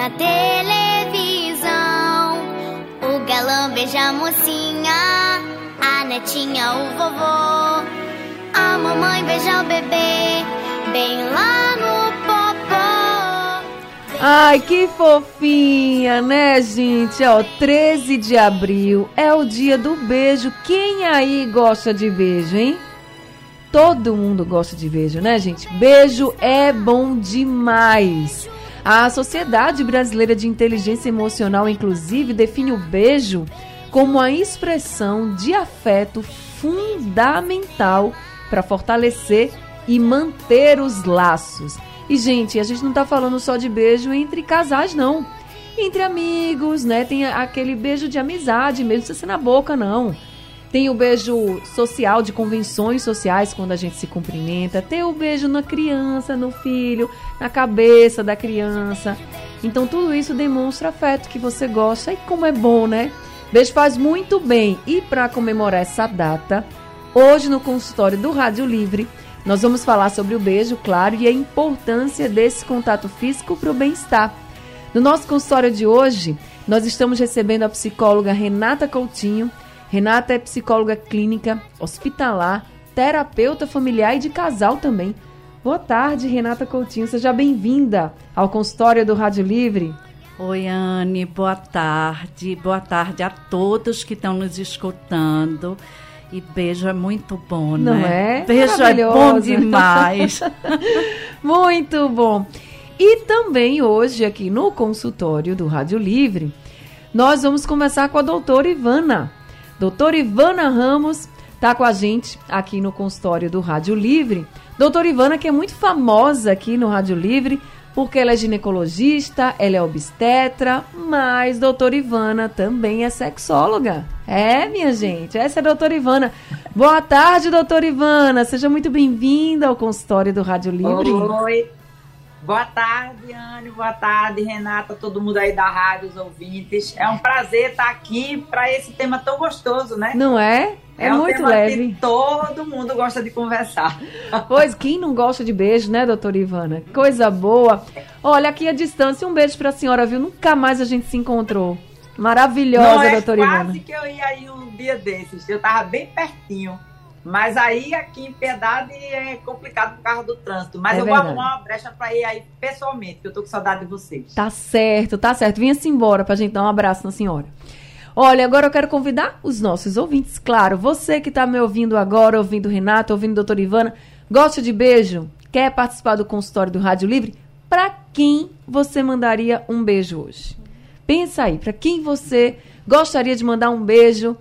na televisão. O galã beija a mocinha, a netinha, o vovô. A mamãe beija o bebê, bem lá no popô. Ai, que fofinha, né, gente? Ó, 13 de abril é o dia do beijo. Quem aí gosta de beijo, hein? Todo mundo gosta de beijo, né, gente? Beijo é bom demais. A Sociedade Brasileira de Inteligência Emocional, inclusive, define o beijo como a expressão de afeto fundamental para fortalecer e manter os laços. E, gente, a gente não está falando só de beijo entre casais, não. Entre amigos, né? Tem aquele beijo de amizade, mesmo se ser na boca, não. Tem o beijo social de convenções sociais quando a gente se cumprimenta. Tem o beijo na criança, no filho, na cabeça da criança. Então tudo isso demonstra afeto que você gosta e como é bom, né? Beijo faz muito bem. E para comemorar essa data, hoje no consultório do Rádio Livre, nós vamos falar sobre o beijo, claro, e a importância desse contato físico para o bem-estar. No nosso consultório de hoje, nós estamos recebendo a psicóloga Renata Coutinho Renata é psicóloga clínica, hospitalar, terapeuta familiar e de casal também. Boa tarde, Renata Coutinho. Seja bem-vinda ao consultório do Rádio Livre. Oi, Anne. Boa tarde. Boa tarde a todos que estão nos escutando. E beijo é muito bom, Não né? é? Beijo é bom demais. muito bom. E também hoje, aqui no consultório do Rádio Livre, nós vamos conversar com a doutora Ivana. Doutora Ivana Ramos está com a gente aqui no consultório do Rádio Livre. Doutora Ivana, que é muito famosa aqui no Rádio Livre, porque ela é ginecologista, ela é obstetra, mas doutora Ivana também é sexóloga. É, minha gente, essa é a doutora Ivana. Boa tarde, doutora Ivana. Seja muito bem-vinda ao consultório do Rádio Livre. Oi. Boa tarde, Anne. Boa tarde, Renata, todo mundo aí da rádio, os ouvintes. É um prazer estar aqui para esse tema tão gostoso, né? Não é? É, é um muito leve. Que todo mundo gosta de conversar. Pois, quem não gosta de beijo, né, doutora Ivana? Coisa boa. Olha, aqui a distância, um beijo para a senhora, viu? Nunca mais a gente se encontrou. Maravilhosa, não, é doutora Ivana. Quase que eu ia aí um dia desses. Eu tava bem pertinho. Mas aí aqui em Piedade é complicado por causa do trânsito. Mas é eu verdade. vou arrumar uma brecha para ir aí pessoalmente, que eu tô com saudade de vocês. Tá certo, tá certo. Vinha-se embora pra gente dar um abraço na senhora. Olha, agora eu quero convidar os nossos ouvintes, claro. Você que está me ouvindo agora, ouvindo Renato, ouvindo a doutora Ivana, gosta de beijo? Quer participar do consultório do Rádio Livre? Para quem você mandaria um beijo hoje? Pensa aí, para quem você gostaria de mandar um beijo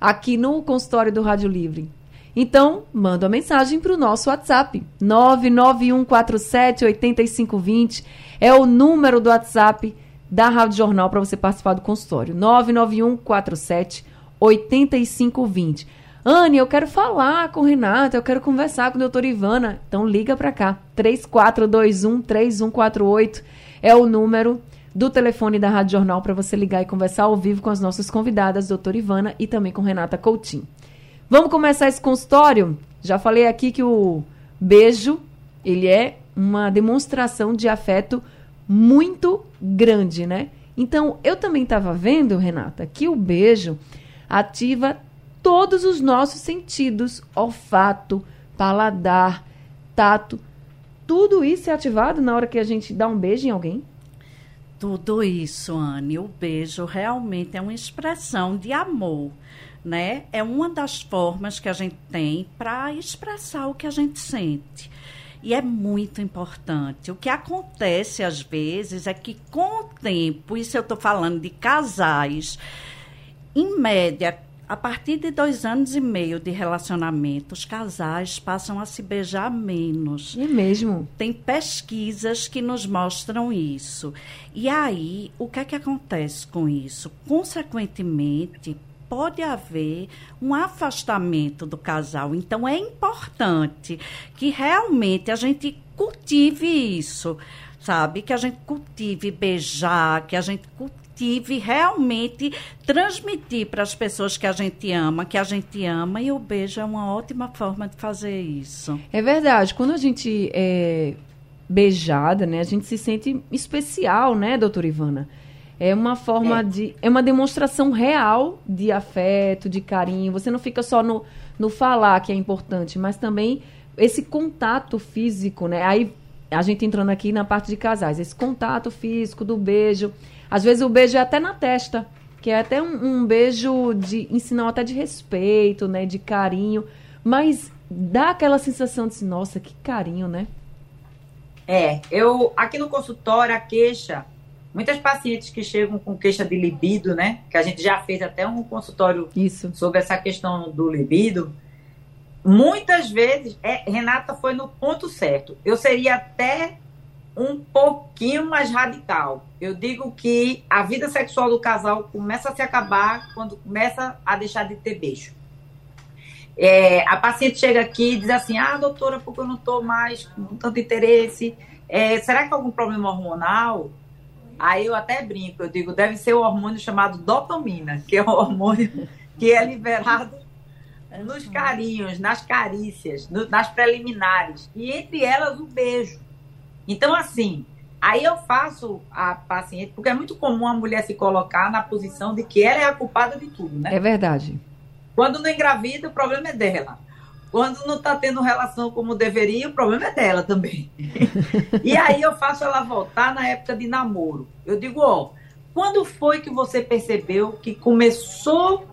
aqui no consultório do Rádio Livre? Então, manda uma mensagem para o nosso WhatsApp, 991478520. É o número do WhatsApp da Rádio Jornal para você participar do consultório. 991478520. Anne, eu quero falar com o Renato, eu quero conversar com a doutora Ivana. Então liga para cá, 3421-3148 é o número do telefone da Rádio Jornal para você ligar e conversar ao vivo com as nossas convidadas, doutora Ivana e também com Renata Coutinho. Vamos começar esse consultório? Já falei aqui que o beijo, ele é uma demonstração de afeto muito grande, né? Então, eu também estava vendo, Renata, que o beijo ativa todos os nossos sentidos: olfato, paladar, tato. Tudo isso é ativado na hora que a gente dá um beijo em alguém? Tudo isso, Anne. O beijo realmente é uma expressão de amor né? É uma das formas que a gente tem para expressar o que a gente sente. E é muito importante. O que acontece às vezes é que com o tempo, isso eu estou falando de casais, em média, a partir de dois anos e meio de relacionamento, os casais passam a se beijar menos. É mesmo? Tem pesquisas que nos mostram isso. E aí, o que é que acontece com isso? Consequentemente, pode haver um afastamento do casal. Então, é importante que realmente a gente cultive isso, sabe? Que a gente cultive beijar, que a gente cultive tive realmente transmitir para as pessoas que a gente ama, que a gente ama, e o beijo é uma ótima forma de fazer isso. É verdade. Quando a gente é beijada, né, a gente se sente especial, né, doutora Ivana? É uma forma é. de. É uma demonstração real de afeto, de carinho. Você não fica só no, no falar que é importante, mas também esse contato físico, né? Aí a gente entrando aqui na parte de casais, esse contato físico do beijo. Às vezes o beijo é até na testa, que é até um, um beijo de ensinar até de respeito, né, de carinho, mas dá aquela sensação de assim, nossa, que carinho, né? É, eu aqui no consultório a queixa, muitas pacientes que chegam com queixa de libido, né? Que a gente já fez até um consultório Isso. sobre essa questão do libido. Muitas vezes, é, Renata foi no ponto certo. Eu seria até um pouquinho mais radical. Eu digo que a vida sexual do casal começa a se acabar quando começa a deixar de ter beijo. É, a paciente chega aqui e diz assim: Ah, doutora, porque eu não estou mais com tanto interesse? É, será que é algum problema hormonal? Aí eu até brinco, eu digo: deve ser o hormônio chamado dopamina, que é o hormônio que é liberado nos carinhos, nas carícias, no, nas preliminares, e entre elas o beijo. Então, assim, aí eu faço a paciente, porque é muito comum a mulher se colocar na posição de que ela é a culpada de tudo, né? É verdade. Quando não engravida, o problema é dela. Quando não está tendo relação como deveria, o problema é dela também. e aí eu faço ela voltar na época de namoro. Eu digo, ó, quando foi que você percebeu que começou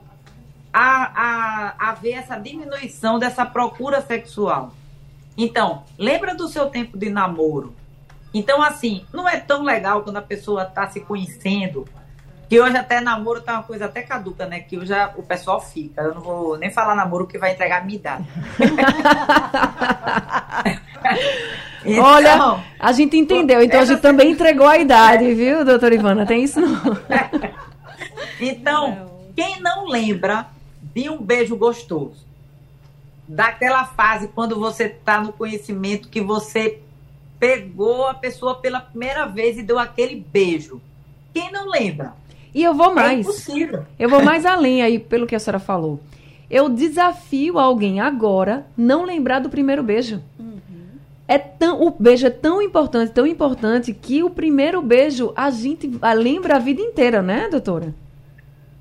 a, a, a ver essa diminuição dessa procura sexual? Então, lembra do seu tempo de namoro? Então, assim, não é tão legal quando a pessoa está se conhecendo, que hoje até namoro tá uma coisa até caduca, né? Que hoje o pessoal fica. Eu não vou nem falar namoro que vai entregar a minha idade. então, Olha, a gente entendeu. Então a gente também entregou a idade, viu, doutora Ivana? Tem isso não. então, quem não lembra de um beijo gostoso? Daquela fase quando você está no conhecimento que você pegou a pessoa pela primeira vez e deu aquele beijo. Quem não lembra? E eu vou é mais. É impossível. Eu vou mais além aí, pelo que a senhora falou. Eu desafio alguém agora não lembrar do primeiro beijo. Uhum. É tão, o beijo é tão importante, tão importante, que o primeiro beijo a gente lembra a vida inteira, né, doutora?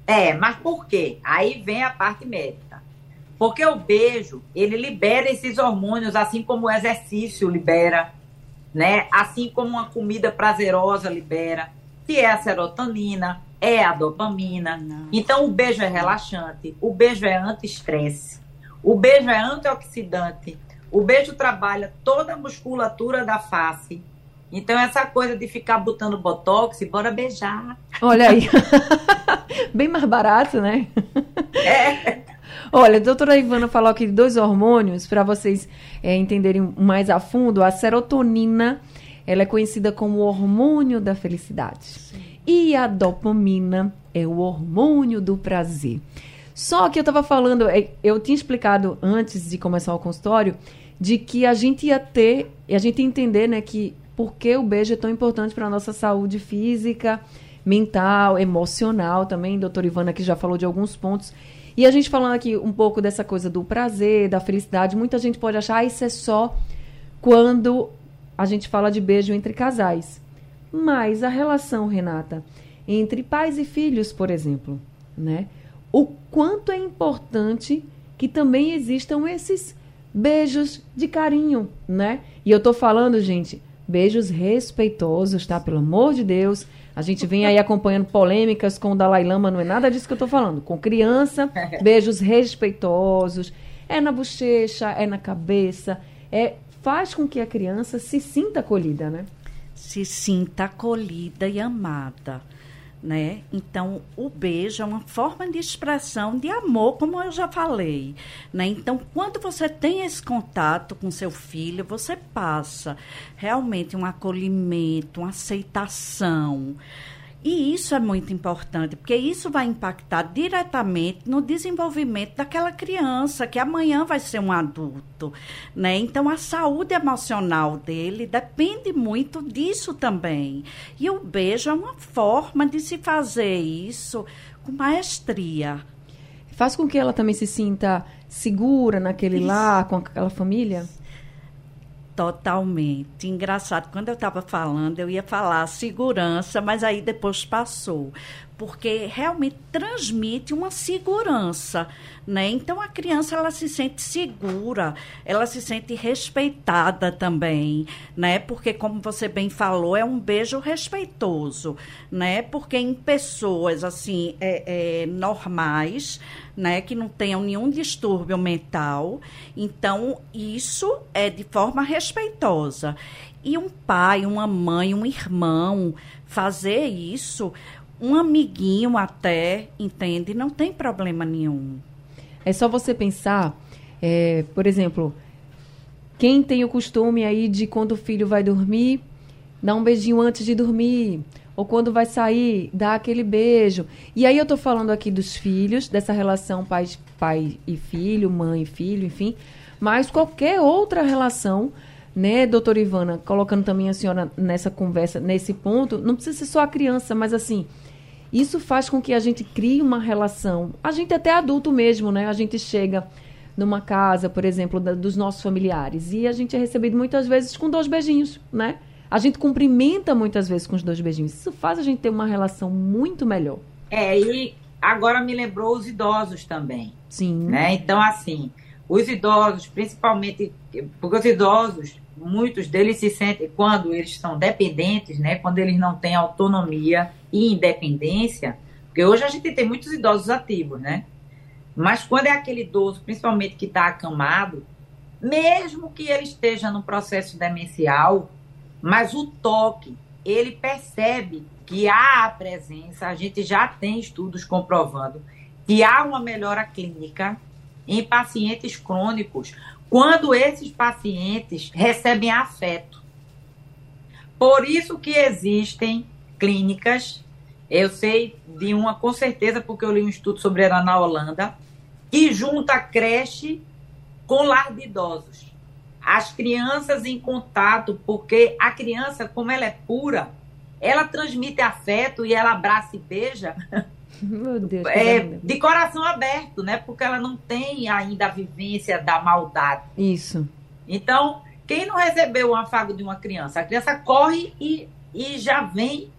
É, mas por quê? Aí vem a parte médica. Porque o beijo, ele libera esses hormônios, assim como o exercício libera, né? Assim como uma comida prazerosa libera, que é a serotonina, é a dopamina. Não. Então o beijo é relaxante, o beijo é anti-estresse, o beijo é antioxidante, o beijo trabalha toda a musculatura da face. Então essa coisa de ficar botando botox, bora beijar. Olha aí. Bem mais barato, né? É. Olha, a doutora Ivana falou aqui de dois hormônios, para vocês é, entenderem mais a fundo. A serotonina, ela é conhecida como o hormônio da felicidade. Sim. E a dopamina é o hormônio do prazer. Só que eu estava falando, é, eu tinha explicado antes de começar o consultório, de que a gente ia ter, a gente ia entender, né, que por que o beijo é tão importante para a nossa saúde física, mental, emocional também. Doutora Ivana que já falou de alguns pontos. E a gente falando aqui um pouco dessa coisa do prazer, da felicidade, muita gente pode achar ah, isso é só quando a gente fala de beijo entre casais. Mas a relação, Renata, entre pais e filhos, por exemplo, né? O quanto é importante que também existam esses beijos de carinho, né? E eu tô falando, gente, beijos respeitosos, tá? Pelo amor de Deus, a gente vem aí acompanhando polêmicas com o Dalai Lama, não é nada disso que eu estou falando. Com criança, beijos respeitosos. É na bochecha, é na cabeça, é faz com que a criança se sinta acolhida, né? Se sinta acolhida e amada. Né? Então, o beijo é uma forma de expressão de amor, como eu já falei. Né? Então, quando você tem esse contato com seu filho, você passa realmente um acolhimento, uma aceitação. E isso é muito importante, porque isso vai impactar diretamente no desenvolvimento daquela criança, que amanhã vai ser um adulto. Né? Então, a saúde emocional dele depende muito disso também. E o beijo é uma forma de se fazer isso com maestria. Faz com que ela também se sinta segura naquele isso. lar, com aquela família? Totalmente. Engraçado, quando eu estava falando, eu ia falar segurança, mas aí depois passou. Porque realmente transmite uma segurança, né? Então a criança ela se sente segura, ela se sente respeitada também, né? Porque como você bem falou, é um beijo respeitoso, né? Porque em pessoas assim é, é normais, né, que não tenham nenhum distúrbio mental. Então, isso é de forma respeitosa. E um pai, uma mãe, um irmão fazer isso, um amiguinho até, entende? Não tem problema nenhum. É só você pensar, é, por exemplo, quem tem o costume aí de quando o filho vai dormir, dar um beijinho antes de dormir ou quando vai sair, dá aquele beijo. E aí eu estou falando aqui dos filhos, dessa relação pai, pai e filho, mãe e filho, enfim, mas qualquer outra relação, né, doutora Ivana, colocando também a senhora nessa conversa, nesse ponto, não precisa ser só a criança, mas assim, isso faz com que a gente crie uma relação, a gente até adulto mesmo, né, a gente chega numa casa, por exemplo, da, dos nossos familiares, e a gente é recebido muitas vezes com dois beijinhos, né, a gente cumprimenta muitas vezes com os dois beijinhos. Isso faz a gente ter uma relação muito melhor. É, e agora me lembrou os idosos também. Sim. Né? Então, assim, os idosos, principalmente, porque os idosos, muitos deles se sentem, quando eles são dependentes, né? Quando eles não têm autonomia e independência, porque hoje a gente tem muitos idosos ativos, né? Mas quando é aquele idoso, principalmente que está acamado, mesmo que ele esteja no processo demencial, mas o toque, ele percebe que há a presença, a gente já tem estudos comprovando que há uma melhora clínica em pacientes crônicos quando esses pacientes recebem afeto. Por isso que existem clínicas, eu sei de uma com certeza, porque eu li um estudo sobre ela na Holanda, que junta creche com lar de idosos as crianças em contato, porque a criança, como ela é pura, ela transmite afeto e ela abraça e beija. Meu Deus, é, de coração aberto, né? Porque ela não tem ainda a vivência da maldade. Isso. Então, quem não recebeu o afago de uma criança? A criança corre e, e já vem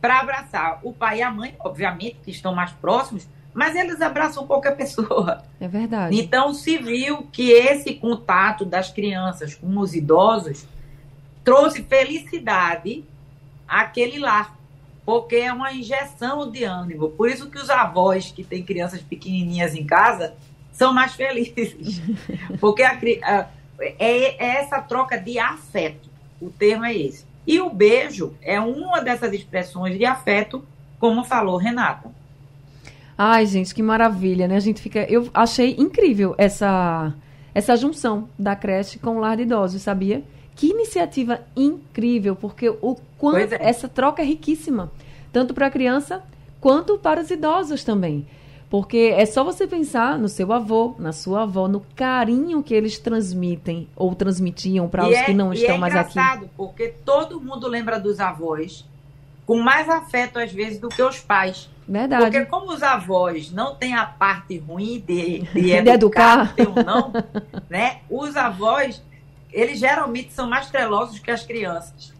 para abraçar. O pai e a mãe, obviamente, que estão mais próximos, mas eles abraçam qualquer pessoa. É verdade. Então se viu que esse contato das crianças com os idosos trouxe felicidade àquele lar, porque é uma injeção de ânimo. Por isso que os avós que têm crianças pequenininhas em casa são mais felizes, porque a, a, é, é essa troca de afeto. O termo é esse. E o beijo é uma dessas expressões de afeto, como falou Renata. Ai, gente, que maravilha, né? A gente fica. Eu achei incrível essa, essa junção da creche com o lar de idosos, sabia? Que iniciativa incrível, porque o quanto é. essa troca é riquíssima, tanto para a criança quanto para os idosos também. Porque é só você pensar no seu avô, na sua avó, no carinho que eles transmitem ou transmitiam para os é, que não estão é mais aqui. É engraçado, porque todo mundo lembra dos avós com mais afeto às vezes do que os pais. Verdade. Porque como os avós não têm a parte ruim de, de educar, de educar. não, né? Os avós, eles geralmente são mais trelosos que as crianças.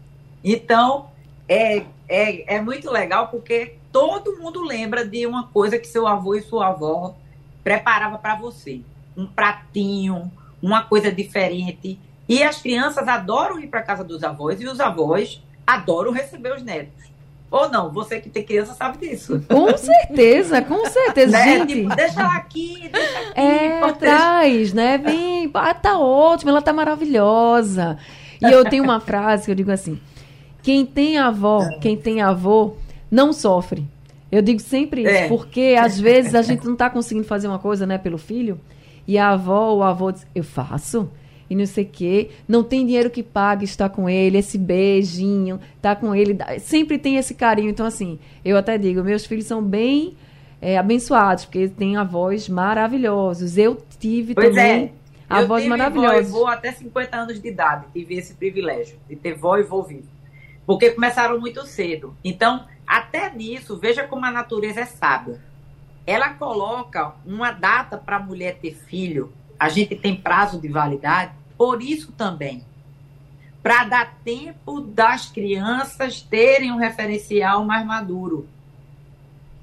Então, é, é, é muito legal porque todo mundo lembra de uma coisa que seu avô e sua avó preparava para você. Um pratinho, uma coisa diferente. E as crianças adoram ir para casa dos avós e os avós adoram receber os netos. Ou não? Você que tem criança sabe disso. Com certeza, com certeza. Né? Gente, Tipo, deixa ela aqui, deixa aqui. é, traz, né? Vem, ah, tá ótimo, ela tá maravilhosa. E eu tenho uma frase que eu digo assim: quem tem avó, quem tem avô, não sofre. Eu digo sempre isso, É. porque às vezes a gente não tá conseguindo fazer uma coisa, né, pelo filho, e a avó ou o avô diz, eu faço. E não sei o quê, não tem dinheiro que pague estar com ele, esse beijinho, tá com ele, sempre tem esse carinho. Então, assim, eu até digo, meus filhos são bem é, abençoados, porque têm avós maravilhosos. Eu tive Pois também é. avós eu tive maravilhosos. vó e vô até 50 anos de idade, tive esse privilégio de ter vó e vô vivo. Porque começaram muito cedo. Então, até nisso, veja como a natureza é sábia. Ela coloca uma data para a mulher ter filho. A gente tem prazo de validade, por isso também. Para dar tempo das crianças terem um referencial mais maduro.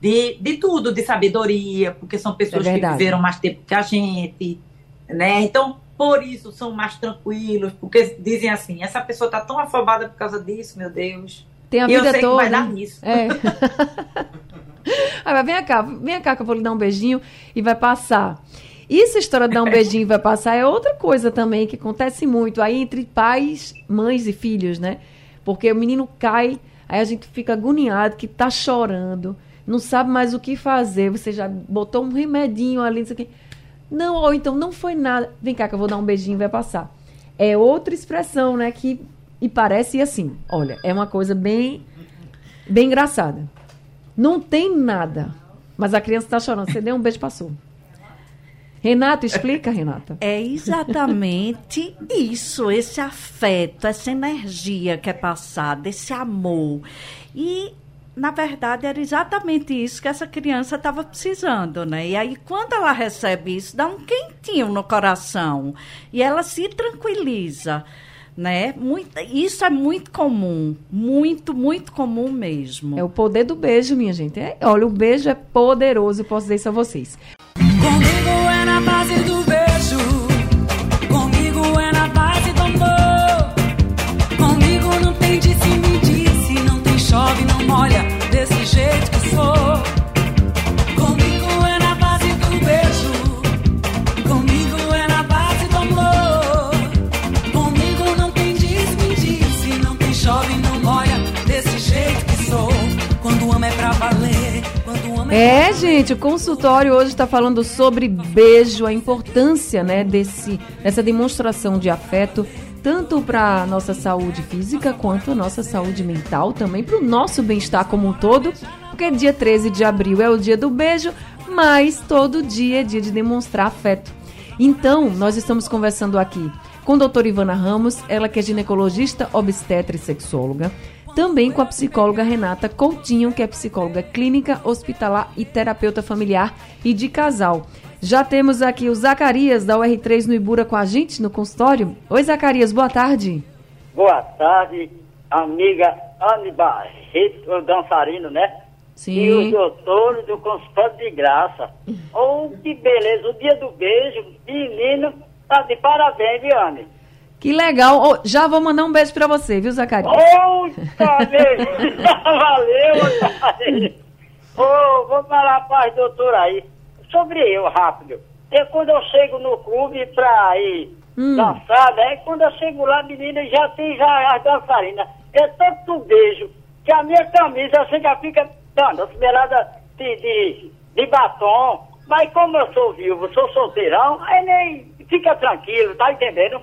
De, de tudo, de sabedoria, porque são pessoas que verdade. viveram mais tempo que a gente, né? Então, por isso são mais tranquilos, porque dizem assim, essa pessoa está tão afobada por causa disso, meu Deus. Tem a e eu vida sei toda. que vai dar nisso. É. Aí vai, vem cá, vem cá que eu vou lhe dar um beijinho e vai passar. E essa história de dar um beijinho vai passar é outra coisa também que acontece muito aí entre pais, mães e filhos, né? Porque o menino cai, aí a gente fica agoniado que tá chorando, não sabe mais o que fazer, você já botou um remedinho ali, não sei. Não, ou então não foi nada. Vem cá que eu vou dar um beijinho vai passar. É outra expressão, né, que e parece assim. Olha, é uma coisa bem bem engraçada. Não tem nada, mas a criança está chorando. Você deu um beijo, passou. Renato, explica, Renata. É exatamente isso, esse afeto, essa energia que é passada, esse amor. E, na verdade, era exatamente isso que essa criança estava precisando, né? E aí, quando ela recebe isso, dá um quentinho no coração. E ela se tranquiliza, né? Muito, isso é muito comum, muito, muito comum mesmo. É o poder do beijo, minha gente. É, olha, o beijo é poderoso, eu posso dizer isso a vocês. Comigo é na é gente, o consultório hoje está falando sobre beijo, a importância, né, desse, dessa demonstração de afeto, tanto para a nossa saúde física quanto a nossa saúde mental, também para o nosso bem-estar como um todo, porque dia 13 de abril é o dia do beijo, mas todo dia é dia de demonstrar afeto. Então, nós estamos conversando aqui com a doutora Ivana Ramos, ela que é ginecologista, obstetra e sexóloga. Também com a psicóloga Renata Coutinho, que é psicóloga clínica, hospitalar e terapeuta familiar e de casal. Já temos aqui o Zacarias, da UR3 no Ibura, com a gente no consultório. Oi, Zacarias, boa tarde. Boa tarde, amiga Anne Barreto, o dançarino, né? E os Sim. doutores do consultório de graça. Oh, que beleza, o dia do beijo, menino, tá de parabéns, viu, Anne? Que legal. Ô, já vou mandar um beijo pra você, viu, Zacarias? Oh, tá beleza, valeu, Anne. Oh, vou falar para as doutoras aí, sobre eu, rápido. É quando eu chego no clube pra ir Hum. dançar, né? Quando eu chego lá, menina, já tem já as dançarinas. É tanto beijo que a minha camisa assim já fica dando, esmerada de, de, de batom. Mas como eu sou viúvo, sou solteirão, aí nem fica tranquilo, tá entendendo?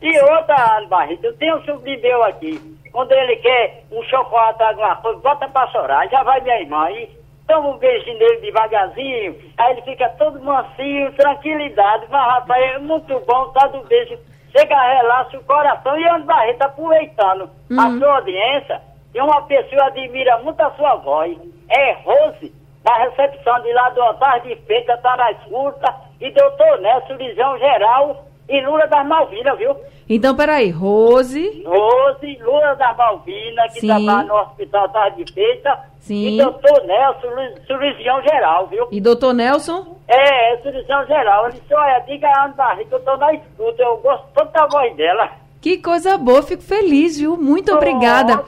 E outra, Ana Barreto, eu tenho um sobrinho meu aqui. Quando ele quer um chocolate, alguma coisa, bota pra chorar, já vai minha irmã aí. Toma um beijinho nele devagarzinho, aí ele fica todo mansinho, tranquilidade. Mas, rapaz, é muito bom, tá do beijo. Chega, relaxa o coração. E Ana Barreto, aproveitando a sua audiência, tem uma pessoa admira muito a sua voz. É Rose, da recepção de lá do altar de feita, tá na escuta. E doutor Nelson, Lisão Geral e Lula das Malvinas, viu? Então, peraí. Rose. Rose, Lula da Malvina, que Sim. trabalha no hospital Tarde de Feita. Sim. E doutor Nelson, cirurgião geral, viu? E doutor Nelson? É, é cirurgião geral. Ele disse, olha, diga a Ana Barriga, eu tô na escuta, eu gosto tanto da voz dela. Que coisa boa, fico feliz, viu? Muito obrigada.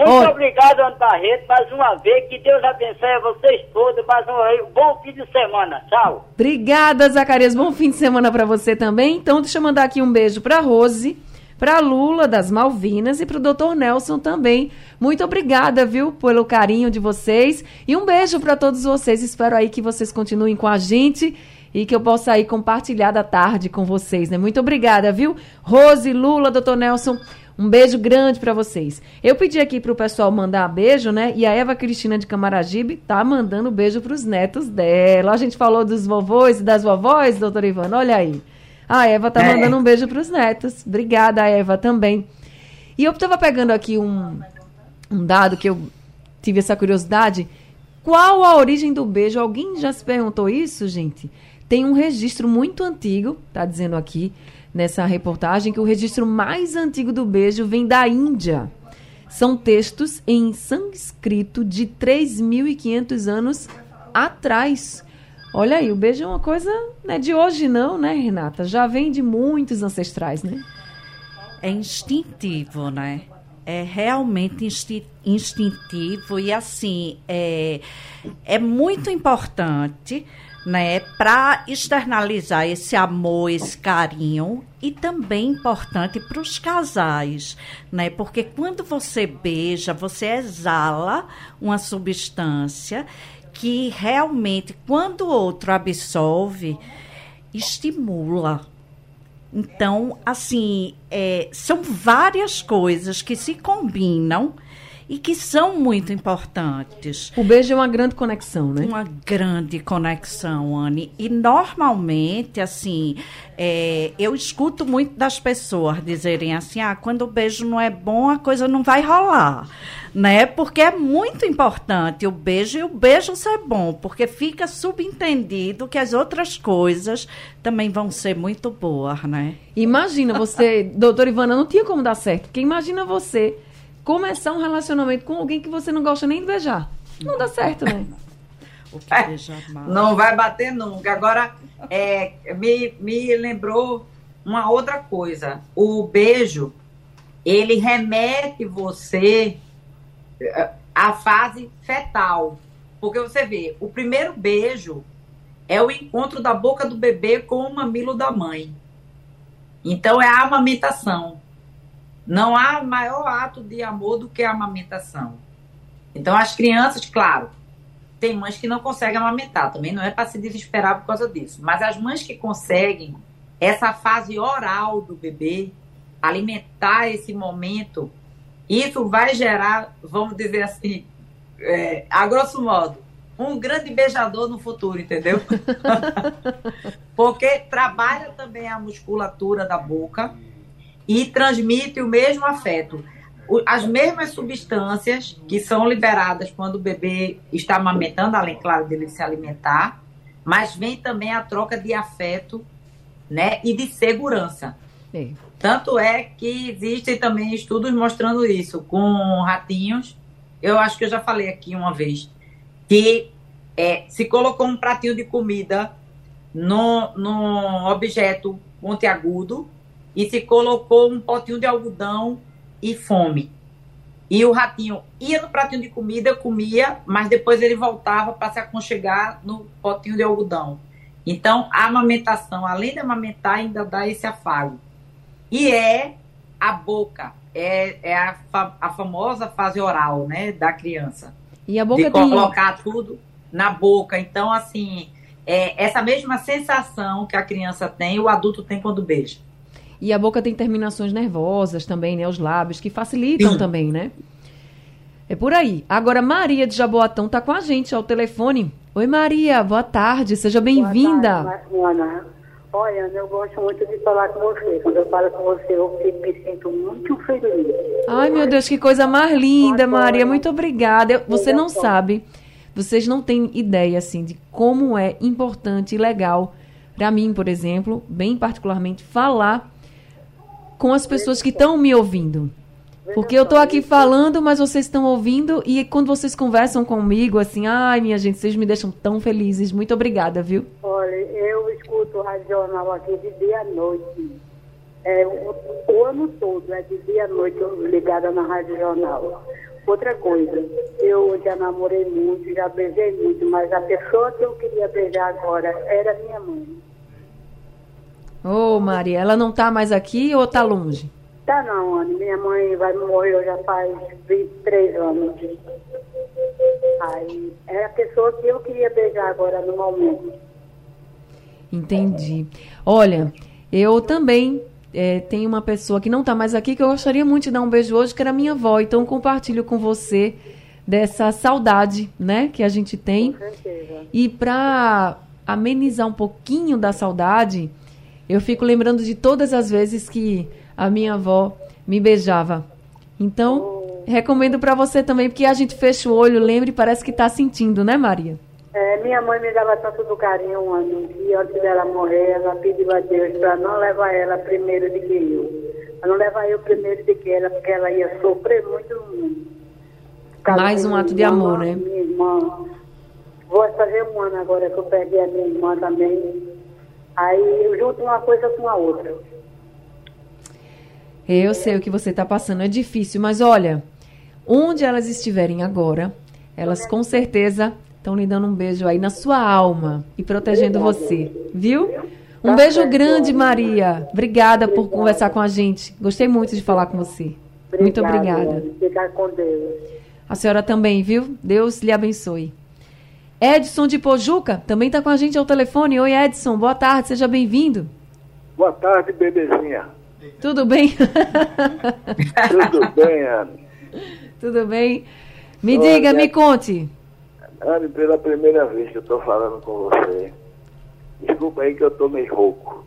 Muito Olha- obrigado, Ana Barreto, mais uma vez. Que Deus abençoe vocês todos. Mais uma vez. Um bom fim de semana. Tchau. Obrigada, Zacarias. Bom fim de semana para você também. Então, deixa eu mandar aqui um beijo para Rose, para Lula das Malvinas e para o Dr. Nelson também. Muito obrigada, viu, pelo carinho de vocês. E um beijo para todos vocês. Espero aí que vocês continuem com a gente e que eu possa aí compartilhar da tarde com vocês, né? Muito obrigada, viu? Rose, Lula, Dr. Nelson. Um beijo grande para vocês. Eu pedi aqui pro pessoal mandar beijo, né? E a Eva Cristina de Camaragibe tá mandando beijo pros netos dela. A gente falou dos vovôs e das vovós, doutora Ivana, olha aí. A Eva tá É. mandando um beijo pros netos. Obrigada, Eva, também. E eu tava pegando aqui um, um dado que eu tive essa curiosidade. Qual a origem do beijo? Alguém já se perguntou isso, gente? Tem um registro muito antigo, tá dizendo aqui nessa reportagem, que o registro mais antigo do beijo vem da Índia. São textos em sânscrito de 3.500 anos atrás. Olha aí, o beijo é uma coisa né, de hoje não, né, Renata? Já vem de muitos ancestrais, né? É instintivo, né? É realmente insti- instintivo e assim é, é muito importante, né, para externalizar esse amor, esse carinho e também importante para os casais, né? Porque quando você beija, você exala uma substância que realmente, quando o outro absorve, estimula. Então, assim, é, são várias coisas que se combinam e que são muito importantes. O beijo é uma grande conexão, né? Uma grande conexão, Anne. E normalmente, assim, é, eu escuto muito das pessoas dizerem assim: ah, quando o beijo não é bom, a coisa não vai rolar. Né? Porque é muito importante o beijo e o beijo ser bom, porque fica subentendido que as outras coisas também vão ser muito boas, né? Imagina você, doutora Ivana, não tinha como dar certo. Porque imagina você começar um relacionamento com alguém que você não gosta nem de beijar. Não dá certo, né? O que beija mal. Não vai bater nunca. Agora, é, me, me lembrou uma outra coisa. O beijo, ele remete você eh, à fase fetal. Porque você vê, o primeiro beijo é o encontro da boca do bebê com o mamilo da mãe. Então, é a amamentação. Não há maior ato de amor do que a amamentação. Então, as crianças, claro, tem mães que não conseguem amamentar, também não é para se desesperar por causa disso. Mas as mães que conseguem, essa fase oral do bebê, alimentar esse momento, isso vai gerar, vamos dizer assim, é, a grosso modo, um grande beijador no futuro, entendeu? Porque trabalha também a musculatura da boca e transmite o mesmo afeto. As mesmas substâncias que são liberadas quando o bebê está amamentando, além, claro, dele se alimentar, mas vem também a troca de afeto né, e de segurança. É. Tanto é que existem também estudos mostrando isso com ratinhos. Eu acho que eu já falei aqui uma vez que é, se colocou um pratinho de comida no, num objeto pontiagudo e se colocou um potinho de algodão e fome. E o ratinho ia no pratinho de comida, comia, mas depois ele voltava para se aconchegar no potinho de algodão. Então, a amamentação, além de amamentar, ainda dá esse afago. E é a boca, é, é a, fa- a famosa fase oral, né, da criança E a boca de tem. colocar tudo na boca. Então, assim, é, essa mesma sensação que a criança tem, o adulto tem quando beija. E a boca tem terminações nervosas também, né? Os lábios, que facilitam Sim. também, né? É por aí. Agora, Maria de Jaboatão tá com a gente ao telefone. Oi, Maria, boa tarde, seja bem-vinda. Boa tarde, Ana. Olha, Ana, eu gosto muito de falar com você. Quando eu falo com você, eu me sinto muito feliz. Ai, meu Deus, que coisa mais linda. Maria. Muito obrigada. Eu- Você não sabe, vocês não têm ideia, assim, de como é importante e legal, para mim, por exemplo, bem particularmente, falar com as pessoas que estão me ouvindo. Porque eu tô aqui falando, mas vocês estão ouvindo, e quando vocês conversam comigo, assim, ai, minha gente, vocês me deixam tão felizes. Muito obrigada, viu? Olha, eu escuto o Rádio Jornal aqui de dia à noite. É, o, o ano todo, é de dia à noite eu ligada na Rádio Jornal. Outra coisa, eu já namorei muito, já beijei muito, mas a pessoa que eu queria beijar agora era minha mãe. Ô, Maria, ela não tá mais aqui ou tá longe? Tá não, Anne. Minha mãe vai morrer já faz 23 anos. Aí é a pessoa que eu queria beijar agora no momento. Entendi. Olha, eu também é, tenho uma pessoa que não está mais aqui que eu gostaria muito de dar um beijo hoje, que era minha avó. Então compartilho com você dessa saudade, né, que a gente tem. Com certeza. E para amenizar um pouquinho da saudade, eu fico lembrando de todas as vezes que a minha avó me beijava. Então, recomendo para você também, porque a gente fecha o olho, lembra e parece que está sentindo, né, Maria? É, minha mãe me dava tanto do carinho, Anne, que antes dela morrer, ela pediu a Deus para não levar ela primeiro de que eu. Pra não levar eu primeiro de que ela, porque ela ia sofrer muito. Mais um ato de irmã, amor, né? Minha irmã. Vou fazer um ano agora que eu perdi a minha irmã também. Aí eu junto uma coisa com a outra. Eu sei o que você está passando, é difícil, mas olha, onde elas estiverem agora, elas com certeza estão lhe dando um beijo aí na sua alma e protegendo você, viu? Um beijo grande, Maria. Obrigada por conversar com a gente. Gostei muito de falar com você. Muito obrigada. Ficar com Deus. A senhora também, viu? Deus lhe abençoe. Edson de Pojuca também está com a gente ao telefone. Oi, Edson. Boa tarde, seja bem-vindo. Boa tarde, bebezinha. Tudo bem? Tudo bem, Anne? Tudo bem? Me Olha- diga, me conte. Anne, pela primeira vez que eu estou falando com você, desculpa aí que eu estou meio rouco.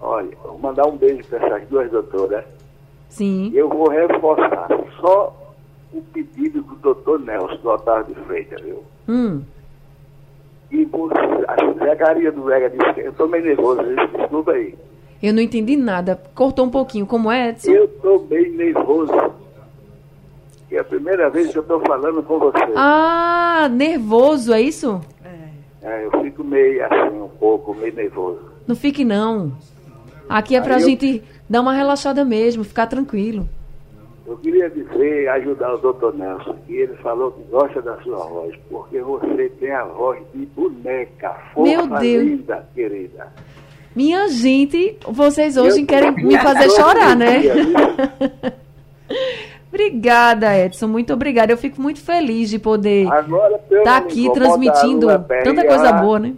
Olha, vou mandar um beijo para essas duas doutoras. Sim. Eu vou reforçar só o pedido do doutor Nelson, do Otávio de Freitas, viu? Hum. E você, a Zecaria do Vega disse que eu estou meio nervoso, desculpa aí. Eu não entendi nada. Cortou um pouquinho. Como é, Edson? Eu estou meio nervoso. É a primeira vez que eu estou falando com você. Ah, nervoso, é isso? É, eu fico meio assim, um pouco, meio nervoso. Não fique não. Aqui é pra Aí eu- gente dar uma relaxada mesmo, ficar tranquilo. Eu queria dizer, ajudar o doutor Nelson, que ele falou que gosta da sua voz, porque você tem a voz de boneca, fofa, Meu Deus. linda, querida. Minha gente, vocês hoje Eu- querem me fazer chorar, né? Obrigada, Edson. Muito obrigada. Eu fico muito feliz de poder estar me aqui transmitindo tanta coisa boa, né?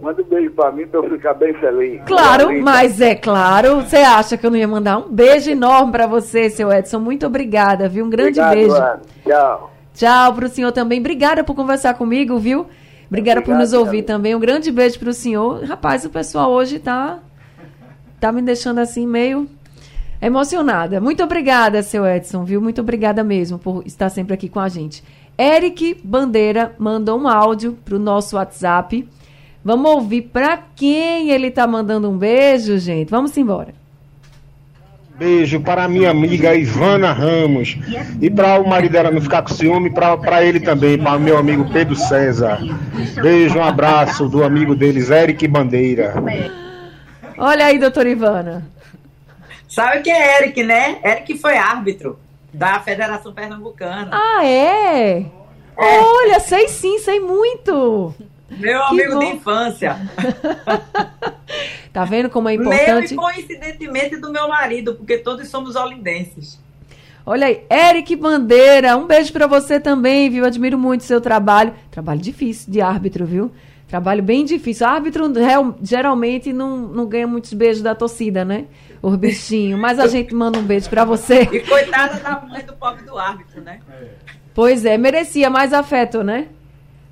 Manda um beijo pra mim pra eu ficar bem feliz. Claro, mas é claro. Você acha que eu não ia mandar um beijo enorme pra você, seu Edson? Muito obrigada, viu? Um grande Obrigado, beijo. Ana. Tchau. Tchau pro senhor também. Obrigada por conversar comigo, viu? Obrigada por Obrigado, nos ouvir também. Um grande beijo pro senhor. Rapaz, o pessoal hoje tá tá me deixando assim meio emocionada. Muito obrigada, seu Edson, viu? Muito obrigada mesmo por estar sempre aqui com a gente. Eric Bandeira mandou um áudio pro nosso WhatsApp. Vamos ouvir pra quem ele tá mandando um beijo, gente. Vamos embora. Beijo para a minha amiga Ivana Ramos. E para o marido dela não ficar com ciúme, para ele também, para o meu amigo Pedro César. Beijo, um abraço do amigo deles, Eric Bandeira. Olha aí, doutora Ivana. Sabe quem é Eric, né? Eric foi árbitro da Federação Pernambucana. Ah, é? Olha, sei sim, sei muito. Meu que amigo bom. de infância. Tá vendo como é Meu importante? e coincidentemente do meu marido, porque todos somos olindenses. Olha aí, Eric Bandeira, um beijo pra você também, viu? Admiro muito seu trabalho. Trabalho difícil de árbitro, viu? Trabalho bem difícil. Árbitro geralmente não, não ganha muitos beijos da torcida, né? Os bichinhos. Mas a gente manda um beijo pra você. E coitada da mãe do pobre do árbitro, né? Pois é, merecia mais afeto, né?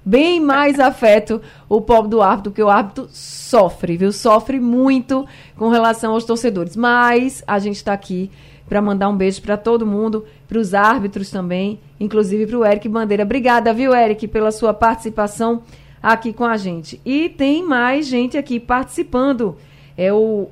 Bem mais afeto o pobre do árbitro, porque o árbitro sofre, viu? Sofre muito com relação aos torcedores. Mas a gente está aqui para mandar um beijo para todo mundo, para os árbitros também, inclusive para o Eric Bandeira. Obrigada, viu, Eric, pela sua participação aqui com a gente. E tem mais gente aqui participando. É o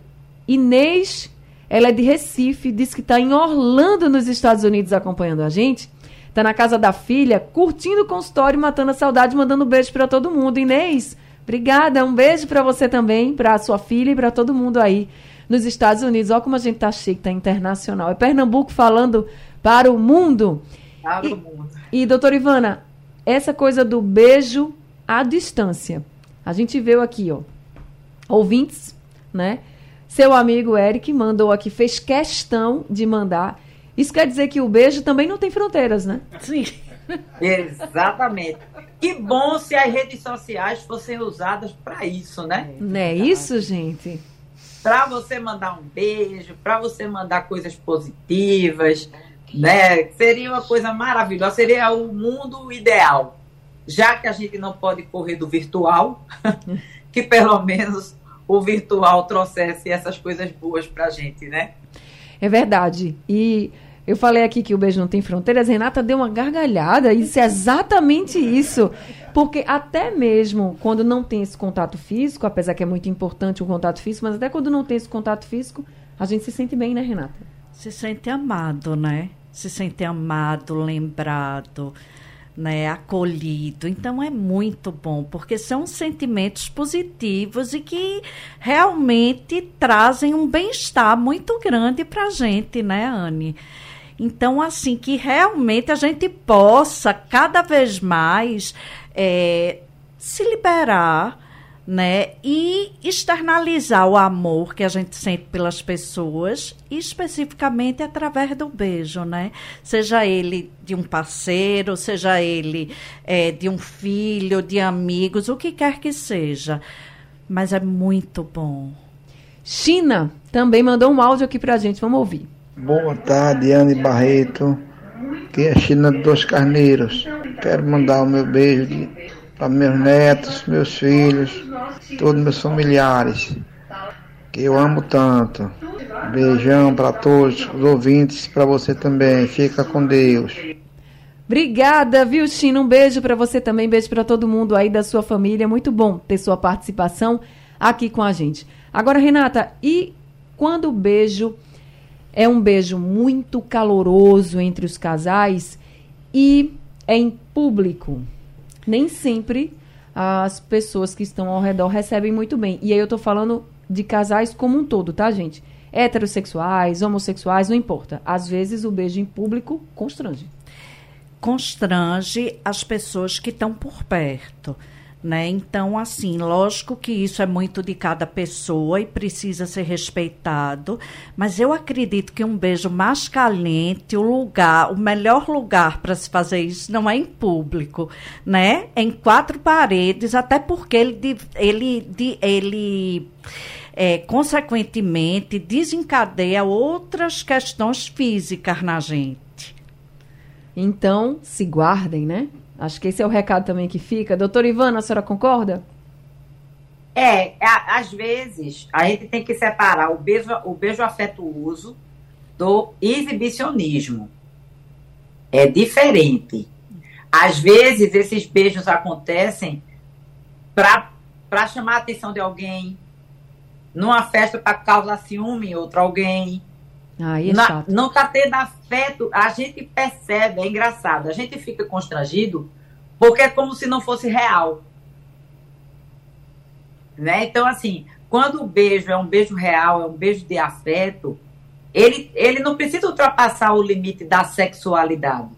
Inês, ela é de Recife, diz que está em Orlando, nos Estados Unidos, acompanhando a gente. Tá na casa da filha, curtindo o consultório, matando a saudade, mandando um beijo para todo mundo. Inês, obrigada. Um beijo para você também, para sua filha e para todo mundo aí nos Estados Unidos. Olha como a gente tá chique, tá internacional. É Pernambuco falando para o mundo. Todo E- mundo. E, doutora Ivana, essa coisa do beijo à distância. A gente viu aqui, ó. Ouvintes, né? Seu amigo Eric mandou aqui, fez questão de mandar. Isso quer dizer que o beijo também não tem fronteiras, né? Sim. Exatamente. Que bom se as redes sociais fossem usadas para isso, né? Não é isso, gente? Para você mandar um beijo, para você mandar coisas positivas, né? Seria uma coisa maravilhosa, seria o mundo ideal. Já que a gente não pode correr do virtual, que pelo menos o virtual trouxesse essas coisas boas pra gente, né? É verdade. E eu falei aqui que o beijo não tem fronteiras. Renata deu uma gargalhada. E é exatamente isso. Porque até mesmo quando não tem esse contato físico, apesar que é muito importante o contato físico, mas até quando não tem esse contato físico, a gente se sente bem, né, Renata? Se sente amado, né? Se sente amado, lembrado, né? Acolhido. Então é muito bom, porque são sentimentos positivos e que realmente trazem um bem-estar muito grande para a gente, né, Anne? Então, assim, que realmente a gente possa cada vez mais eh, se liberar, né? E externalizar o amor que a gente sente pelas pessoas, especificamente através do beijo, né? Seja ele de um parceiro, seja ele eh, de um filho, de amigos, o que quer que seja. Mas é muito bom. China também mandou um áudio aqui pra gente. Vamos ouvir. Boa tarde, Anne Barreto. Aqui é a China dos Carneiros. Quero mandar o meu beijo para meus netos, meus filhos, todos meus familiares, que eu amo tanto. Beijão para todos os ouvintes, para você também. Fica com Deus. Obrigada, viu, China? Um beijo pra você também, beijo pra todo mundo aí da sua família. Muito bom ter sua participação aqui com a gente. Agora, Renata, e quando o beijo é um beijo muito caloroso entre os casais e é em público? Nem sempre as pessoas que estão ao redor recebem muito bem. E aí eu tô falando de casais como um todo, tá, gente? Heterossexuais, homossexuais, não importa. Às vezes o beijo em público constrange. constrange as pessoas que estão por perto. Né? Então, assim, lógico que isso é muito de cada pessoa e precisa ser respeitado, mas eu acredito que um beijo mais caliente, o lugar, o melhor lugar para se fazer isso não é em público, né? É em quatro paredes, até porque ele, ele, ele é, consequentemente desencadeia outras questões físicas na gente. Então, se guardem, né? Acho que esse é o recado também que fica. Doutora Ivana, a senhora concorda? É, a- às vezes a gente tem que separar o beijo, o beijo afetuoso do exibicionismo. É diferente. Às vezes esses beijos acontecem para chamar a atenção de alguém, numa festa para causar ciúme em outro alguém. Aí é Na- chato. não tá tendo afeto, a gente percebe, é engraçado, a gente fica constrangido porque é como se não fosse real. Né? Então, assim, quando o beijo é um beijo real, é um beijo de afeto, ele, ele não precisa ultrapassar o limite da sexualidade.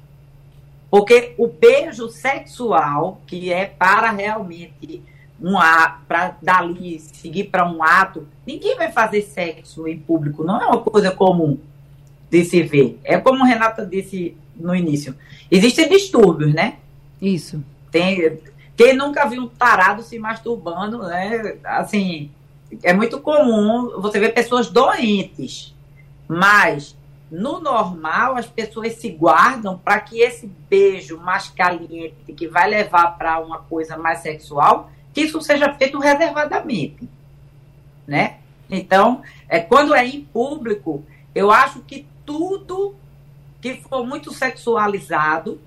Porque o beijo sexual, que é para realmente um para dali seguir para um ato, ninguém vai fazer sexo em público, não é uma coisa comum de se ver. É como Renata disse no início. Existem distúrbios, né? Isso. Tem, quem nunca viu um tarado se masturbando, né? Assim, é muito comum você ver pessoas doentes, mas no normal as pessoas se guardam para que esse beijo mais caliente que vai levar para uma coisa mais sexual, que isso seja feito reservadamente, né? Então, é quando é em público, eu acho que tudo que for muito sexualizado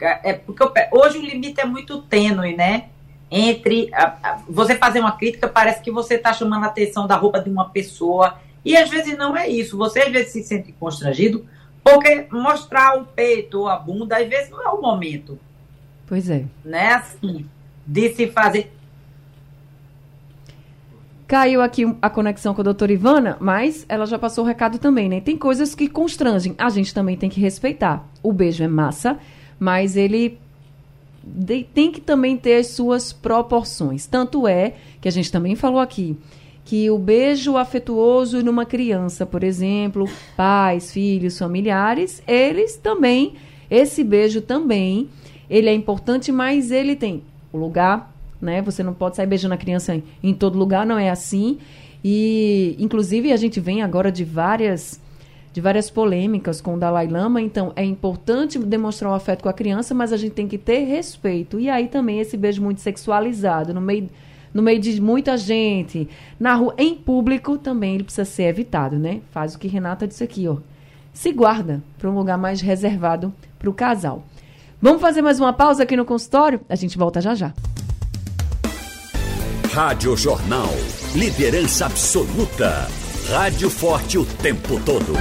é porque eu hoje o limite é muito tênue, né? Entre a- a- você fazer uma crítica, parece que você está chamando a atenção da roupa de uma pessoa. E às vezes não é isso. Você às vezes se sente constrangido, porque mostrar o peito ou a bunda, às vezes não é o momento, Pois é. né? Assim, de se fazer. Caiu aqui a conexão com a doutora Ivana, mas ela já passou o recado também, né? Tem coisas que constrangem. A gente também tem que respeitar. O beijo é massa, mas ele de- tem que também ter as suas proporções. Tanto é que a gente também falou aqui que o beijo afetuoso numa criança, por exemplo, pais, filhos, familiares, eles também, esse beijo também, ele é importante, mas ele tem o lugar, né? Você não pode sair beijando a criança em, em todo lugar, não é assim. E, inclusive, a gente vem agora de várias de várias polêmicas com o Dalai Lama, então é importante demonstrar o afeto com a criança, mas a gente tem que ter respeito. E aí também esse beijo muito sexualizado, no meio, no meio de muita gente, na rua, em público, também ele precisa ser evitado, né? Faz o que Renata disse aqui, ó. Se guarda para um lugar mais reservado para o casal. Vamos fazer mais uma pausa aqui no consultório? A gente volta já já. Rádio Jornal. Liderança absoluta. Rádio forte o tempo todo.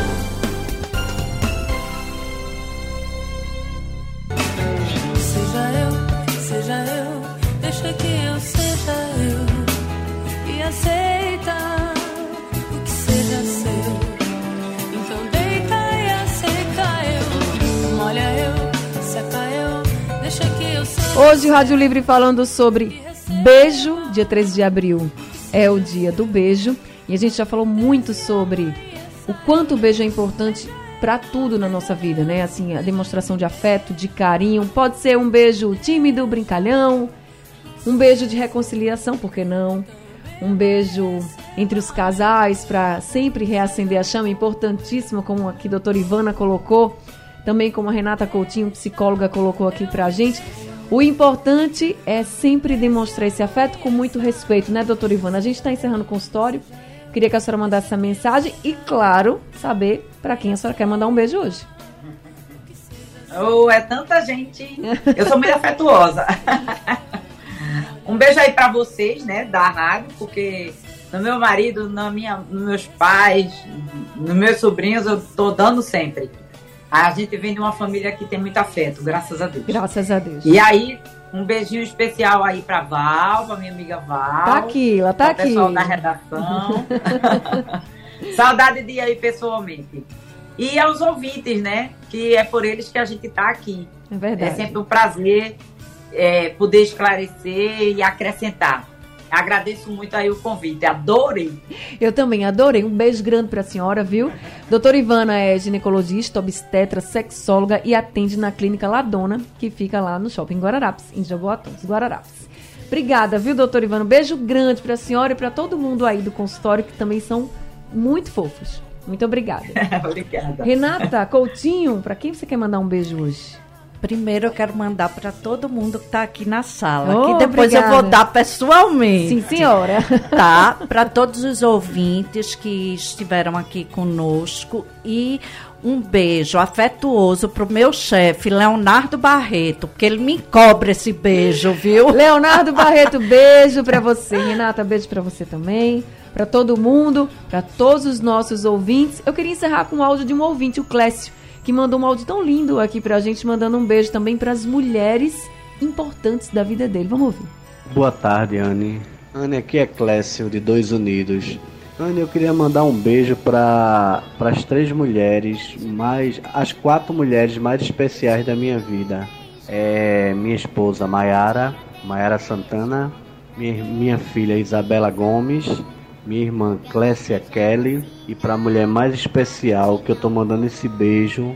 Seja eu, seja eu, deixa que eu seja eu e aceita o que seja seu. Então deita e aceita eu, molha eu, seca eu, deixa que eu seja Hoje, Rádio Livre falando sobre beijo, dia 13 de abril é o dia do beijo. E a gente já falou muito sobre o quanto o beijo é importante para tudo na nossa vida, né? Assim, a demonstração de afeto, de carinho. Pode ser um beijo tímido, brincalhão, um beijo de reconciliação, por que não? Um beijo entre os casais para sempre reacender a chama, importantíssimo, como aqui a doutora Ivana colocou, também como a Renata Coutinho, psicóloga, colocou aqui pra gente. O importante é sempre demonstrar esse afeto com muito respeito, né, doutora Ivana? A gente está encerrando o consultório. Queria que a senhora mandasse essa mensagem e, claro, saber para quem a senhora quer mandar um beijo hoje. Oh, é tanta gente. Eu sou muito afetuosa. Um beijo aí pra vocês, né, da rádio, porque no meu marido, na minha, nos meus pais, nos meus sobrinhos, eu tô dando sempre. A gente vem de uma família que tem muito afeto, graças a Deus. Graças a Deus. E aí, um beijinho especial aí pra Val, pra minha amiga Val. Tá aqui, ela tá pra pessoal aqui. da redação. Saudade de ir aí pessoalmente. E aos ouvintes, né? Que é por eles que a gente tá aqui. É É verdade. sempre um prazer é, poder esclarecer e acrescentar. Agradeço muito aí o convite, adorei. Eu também adorei. Um beijo grande pra senhora, viu? Doutora Ivana é ginecologista, obstetra, sexóloga e atende na clínica Ladona, que fica lá no Shopping Guararapes, em Jaboatão, dos Guararapes. Obrigada, viu, doutora Ivana? Um beijo grande pra senhora e pra todo mundo aí do consultório, que também são muito fofos. Muito obrigada. Obrigada. Renata Coutinho, pra quem você quer mandar um beijo hoje? Primeiro eu quero mandar para todo mundo que está aqui na sala, Oh, que depois eu obrigada. vou dar pessoalmente. Sim, senhora. Tá? Para todos os ouvintes que estiveram aqui conosco e um beijo afetuoso pro meu chefe, Leonardo Barreto, porque ele me cobra esse beijo, viu? Leonardo Barreto, beijo pra você. Renata, beijo pra você também. Pra todo mundo, pra todos os nossos ouvintes. Eu queria encerrar com o áudio de um ouvinte, o Clécio, que mandou um áudio tão lindo aqui pra gente, mandando um beijo também pras mulheres importantes da vida dele. Vamos ouvir. Boa tarde, Anne. Anne, aqui é Clécio, de Dois Unidos. Anne, eu queria mandar um beijo para as três mulheres, mais as quatro mulheres mais especiais da minha vida. É minha esposa Maiara, Maiara Santana, minha, minha filha Isabela Gomes, minha irmã Clécia Kelly e para a mulher mais especial que eu tô mandando esse beijo,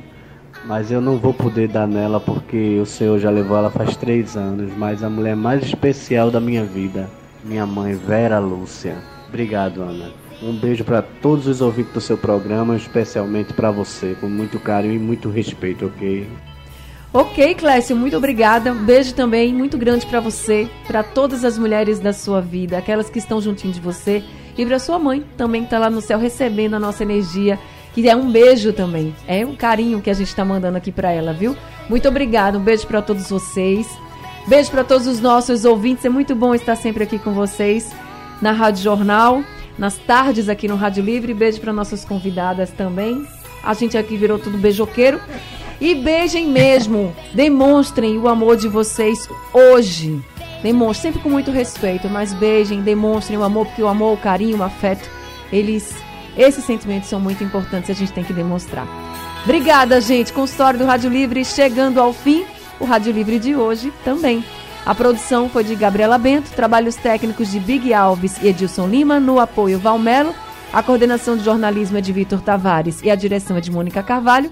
mas eu não vou poder dar nela porque o Senhor já levou ela faz três anos. Mas a mulher mais especial da minha vida, minha mãe Vera Lúcia. Obrigado, Ana. Um beijo para todos os ouvintes do seu programa, especialmente para você, com muito carinho e muito respeito, ok? Ok, Clécio, muito obrigada. Um beijo também muito grande pra você, pra todas as mulheres da sua vida, aquelas que estão juntinho de você e pra sua mãe também que tá lá no céu recebendo a nossa energia, que é um beijo também. É um carinho que a gente tá mandando aqui pra ela, viu? Muito obrigada. Um beijo pra todos vocês. Beijo pra todos os nossos ouvintes. É muito bom estar sempre aqui com vocês na Rádio Jornal, nas tardes aqui no Rádio Livre. Beijo para nossas convidadas também. A gente aqui virou tudo beijoqueiro. E beijem mesmo. Demonstrem o amor de vocês hoje. Demonstre sempre com muito respeito, mas beijem, demonstrem o amor, porque o amor, o carinho, o afeto, eles, esses sentimentos são muito importantes, a gente tem que demonstrar. Obrigada, gente. Consultório do Rádio Livre chegando ao fim. O Rádio Livre de hoje também. A produção foi de Gabriela Bento, trabalhos técnicos de Big Alves e Edilson Lima, no apoio Valmelo. A coordenação de jornalismo é de Vitor Tavares e a direção é de Mônica Carvalho.